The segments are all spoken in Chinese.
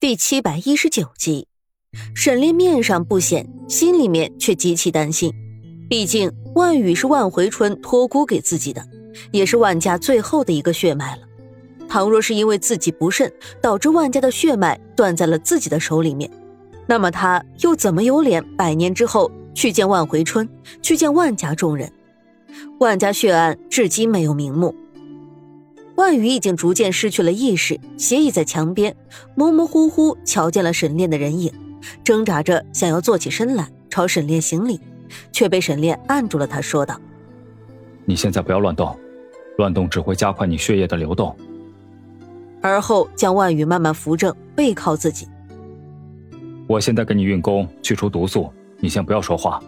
第七百一十九集，沈炼面上不显，心里面却极其担心。毕竟万羽是万回春托孤给自己的，也是万家最后的一个血脉了。倘若是因为自己不慎，导致万家的血脉断在了自己的手里面，那么他又怎么有脸百年之后去见万回春，去见万家众人？万家血案至今没有瞑目。万宇已经逐渐失去了意识，斜倚在墙边，模模糊糊瞧见了沈炼的人影，挣扎着想要坐起身来朝沈炼行礼，却被沈炼按住了。他说道：“你现在不要乱动，乱动只会加快你血液的流动。”而后将万宇慢慢扶正，背靠自己。我现在给你运功，去除毒素，你先不要说话。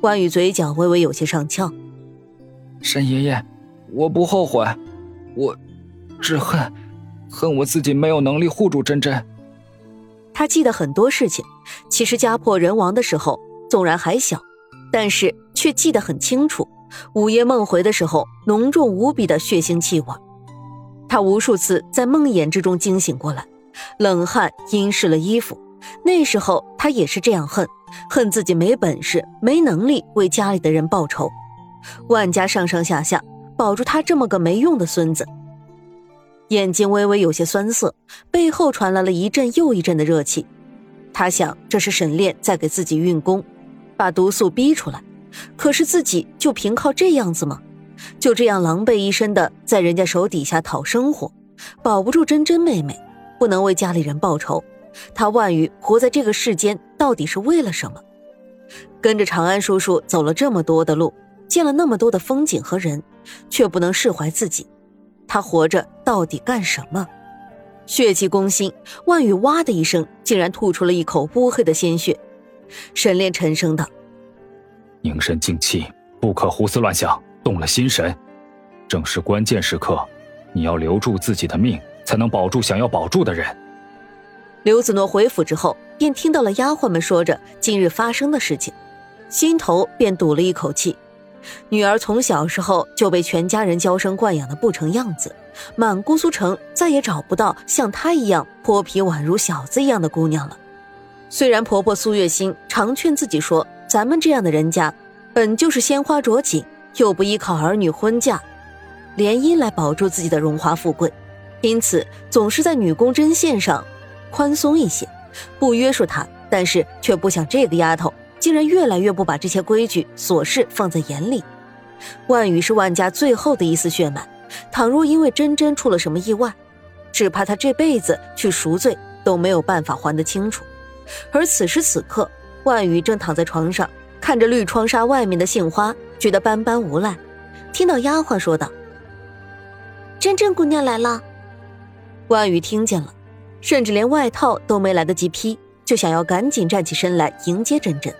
万宇嘴角微微有些上翘，沈爷爷。我不后悔，我只恨恨我自己没有能力护住真真。他记得很多事情，其实家破人亡的时候，纵然还小，但是却记得很清楚。午夜梦回的时候，浓重无比的血腥气味，他无数次在梦魇之中惊醒过来，冷汗阴湿了衣服。那时候他也是这样恨，恨自己没本事、没能力为家里的人报仇。万家上上下下。保住他这么个没用的孙子，眼睛微微有些酸涩，背后传来了一阵又一阵的热气。他想，这是沈炼在给自己运功，把毒素逼出来。可是自己就凭靠这样子吗？就这样狼狈一身的在人家手底下讨生活，保不住真真妹妹，不能为家里人报仇。他万语活在这个世间，到底是为了什么？跟着长安叔叔走了这么多的路。见了那么多的风景和人，却不能释怀自己。他活着到底干什么？血气攻心，万羽哇的一声，竟然吐出了一口乌黑的鲜血。沈炼沉声道：“凝神静气，不可胡思乱想，动了心神。正是关键时刻，你要留住自己的命，才能保住想要保住的人。”刘子诺回府之后，便听到了丫鬟们说着今日发生的事情，心头便堵了一口气。女儿从小时候就被全家人娇生惯养的不成样子，满姑苏城再也找不到像她一样泼皮宛如小子一样的姑娘了。虽然婆婆苏月心常劝自己说，咱们这样的人家，本就是鲜花着锦，又不依靠儿女婚嫁、联姻来保住自己的荣华富贵，因此总是在女工针线上宽松一些，不约束她。但是却不想这个丫头。竟然越来越不把这些规矩琐事放在眼里。万宇是万家最后的一丝血脉，倘若因为真真出了什么意外，只怕他这辈子去赎罪都没有办法还得清楚。而此时此刻，万宇正躺在床上，看着绿窗纱外面的杏花，觉得斑斑无赖。听到丫鬟说道：“真真姑娘来了。”万宇听见了，甚至连外套都没来得及披，就想要赶紧站起身来迎接真真。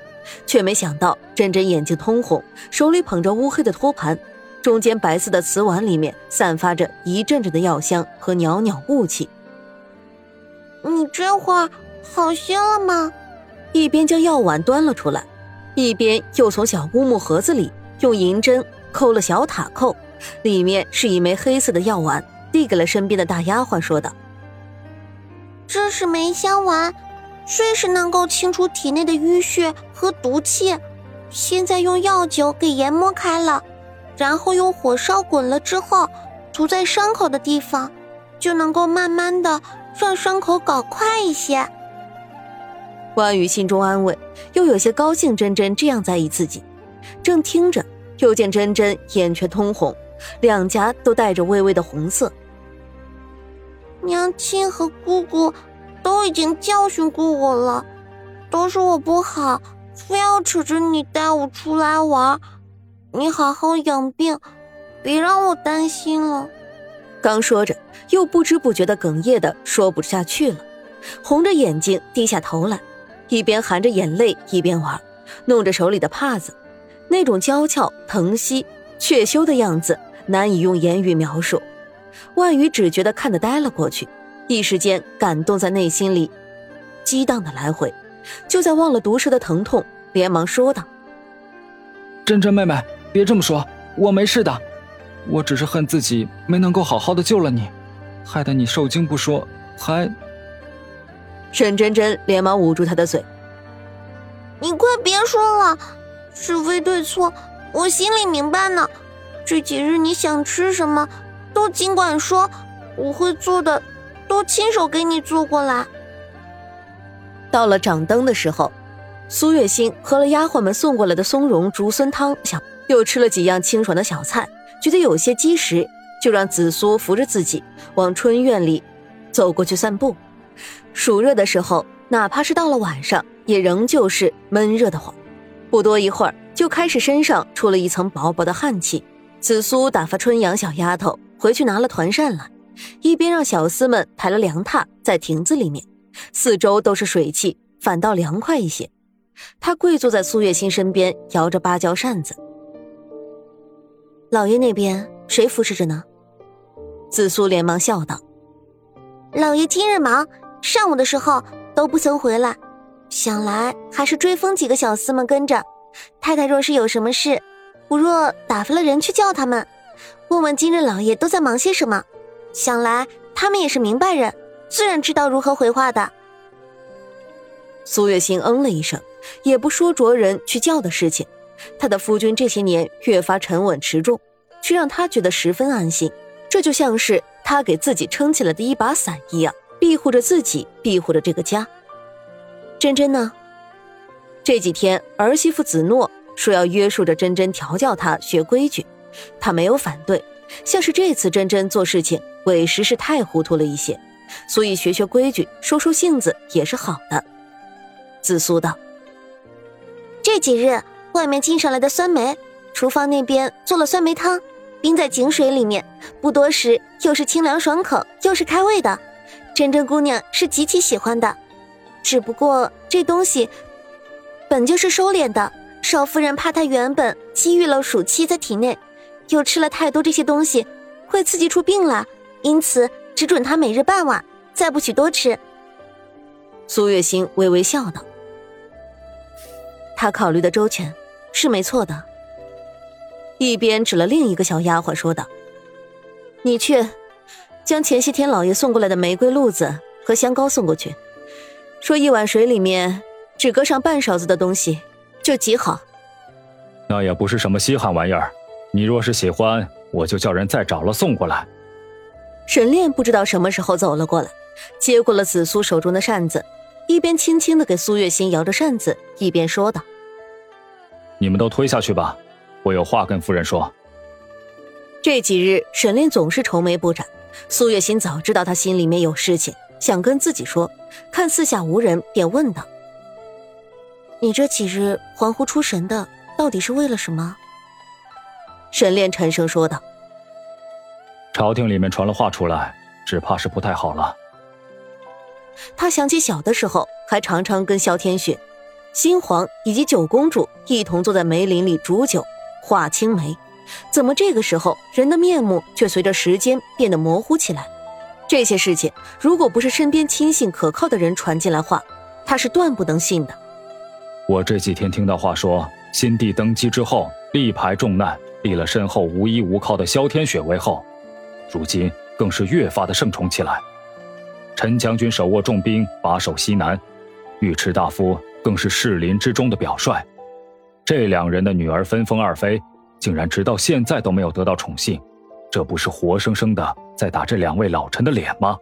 却没想到，珍珍眼睛通红，手里捧着乌黑的托盘，中间白色的瓷碗里面散发着一阵阵的药香和袅袅雾气。你这会儿好些了吗？一边将药碗端了出来，一边又从小乌木盒子里用银针扣了小塔扣，里面是一枚黑色的药丸，递给了身边的大丫鬟，说道：“这是梅香丸。”睡时能够清除体内的淤血和毒气，现在用药酒给研磨开了，然后用火烧滚了之后，涂在伤口的地方，就能够慢慢的让伤口搞快一些。关羽心中安慰，又有些高兴。真真这样在意自己，正听着，又见真真眼圈通红，两颊都带着微微的红色。娘亲和姑姑。都已经教训过我了，都是我不好，非要扯着你带我出来玩。你好好养病，别让我担心了。刚说着，又不知不觉的哽咽的说不下去了，红着眼睛低下头来，一边含着眼泪一边玩，弄着手里的帕子，那种娇俏、疼惜、却羞的样子难以用言语描述。万宇只觉得看得呆了过去。一时间，感动在内心里激荡的来回，就在忘了毒蛇的疼痛，连忙说道：“真真妹妹，别这么说，我没事的，我只是恨自己没能够好好的救了你，害得你受惊不说，还沈真真连忙捂住他的嘴：“你快别说了，是非对错，我心里明白呢。这几日你想吃什么，都尽管说，我会做的，都亲手给你做过来。”到了掌灯的时候，苏月心喝了丫鬟们送过来的松茸竹荪汤，想又吃了几样清爽的小菜，觉得有些积食，就让紫苏扶着自己往春院里走过去散步。暑热的时候，哪怕是到了晚上，也仍旧是闷热的慌。不多一会儿，就开始身上出了一层薄薄的汗气。紫苏打发春阳小丫头回去拿了团扇来，一边让小厮们抬了凉榻在亭子里面，四周都是水汽，反倒凉快一些。他跪坐在苏月心身边，摇着芭蕉扇子。老爷那边谁服侍着呢？紫苏连忙笑道：“老爷今日忙。”上午的时候都不曾回来，想来还是追风几个小厮们跟着。太太若是有什么事，不若打发了人去叫他们，问问今日老爷都在忙些什么。想来他们也是明白人，自然知道如何回话的。苏月心嗯了一声，也不说着人去叫的事情。他的夫君这些年越发沉稳持重，却让他觉得十分安心。这就像是他给自己撑起来的一把伞一样。庇护着自己，庇护着这个家。珍珍呢？这几天儿媳妇子诺说要约束着珍珍，调教她学规矩，她没有反对。像是这次珍珍做事情，委实是太糊涂了一些，所以学学规矩，收收性子也是好的。紫苏道：“这几日外面进上来的酸梅，厨房那边做了酸梅汤，冰在井水里面，不多时又是清凉爽口，又是开胃的。”珍珍姑娘是极其喜欢的，只不过这东西本就是收敛的。少夫人怕她原本积郁了暑气在体内，又吃了太多这些东西，会刺激出病来，因此只准她每日半碗，再不许多吃。苏月心微微笑道：“他考虑的周全，是没错的。”一边指了另一个小丫鬟说道：“你去。”将前些天老爷送过来的玫瑰露子和香膏送过去，说一碗水里面只搁上半勺子的东西，就极好。那也不是什么稀罕玩意儿，你若是喜欢，我就叫人再找了送过来。沈炼不知道什么时候走了过来，接过了紫苏手中的扇子，一边轻轻的给苏月心摇着扇子，一边说道：“你们都推下去吧，我有话跟夫人说。”这几日沈炼总是愁眉不展。苏月心早知道他心里面有事情，想跟自己说，看四下无人，便问道：“你这几日恍惚出神的，到底是为了什么？”沈炼沉声说道：“朝廷里面传了话出来，只怕是不太好了。”他想起小的时候，还常常跟萧天雪、新皇以及九公主一同坐在梅林里煮酒、画青梅。怎么这个时候人的面目却随着时间变得模糊起来？这些事情如果不是身边亲信可靠的人传进来话，他是断不能信的。我这几天听到话说，新帝登基之后力排众难，立了身后无依无靠的萧天雪为后，如今更是越发的盛宠起来。陈将军手握重兵，把守西南，尉迟大夫更是士林之中的表率。这两人的女儿分封二妃。竟然直到现在都没有得到宠幸，这不是活生生的在打这两位老臣的脸吗？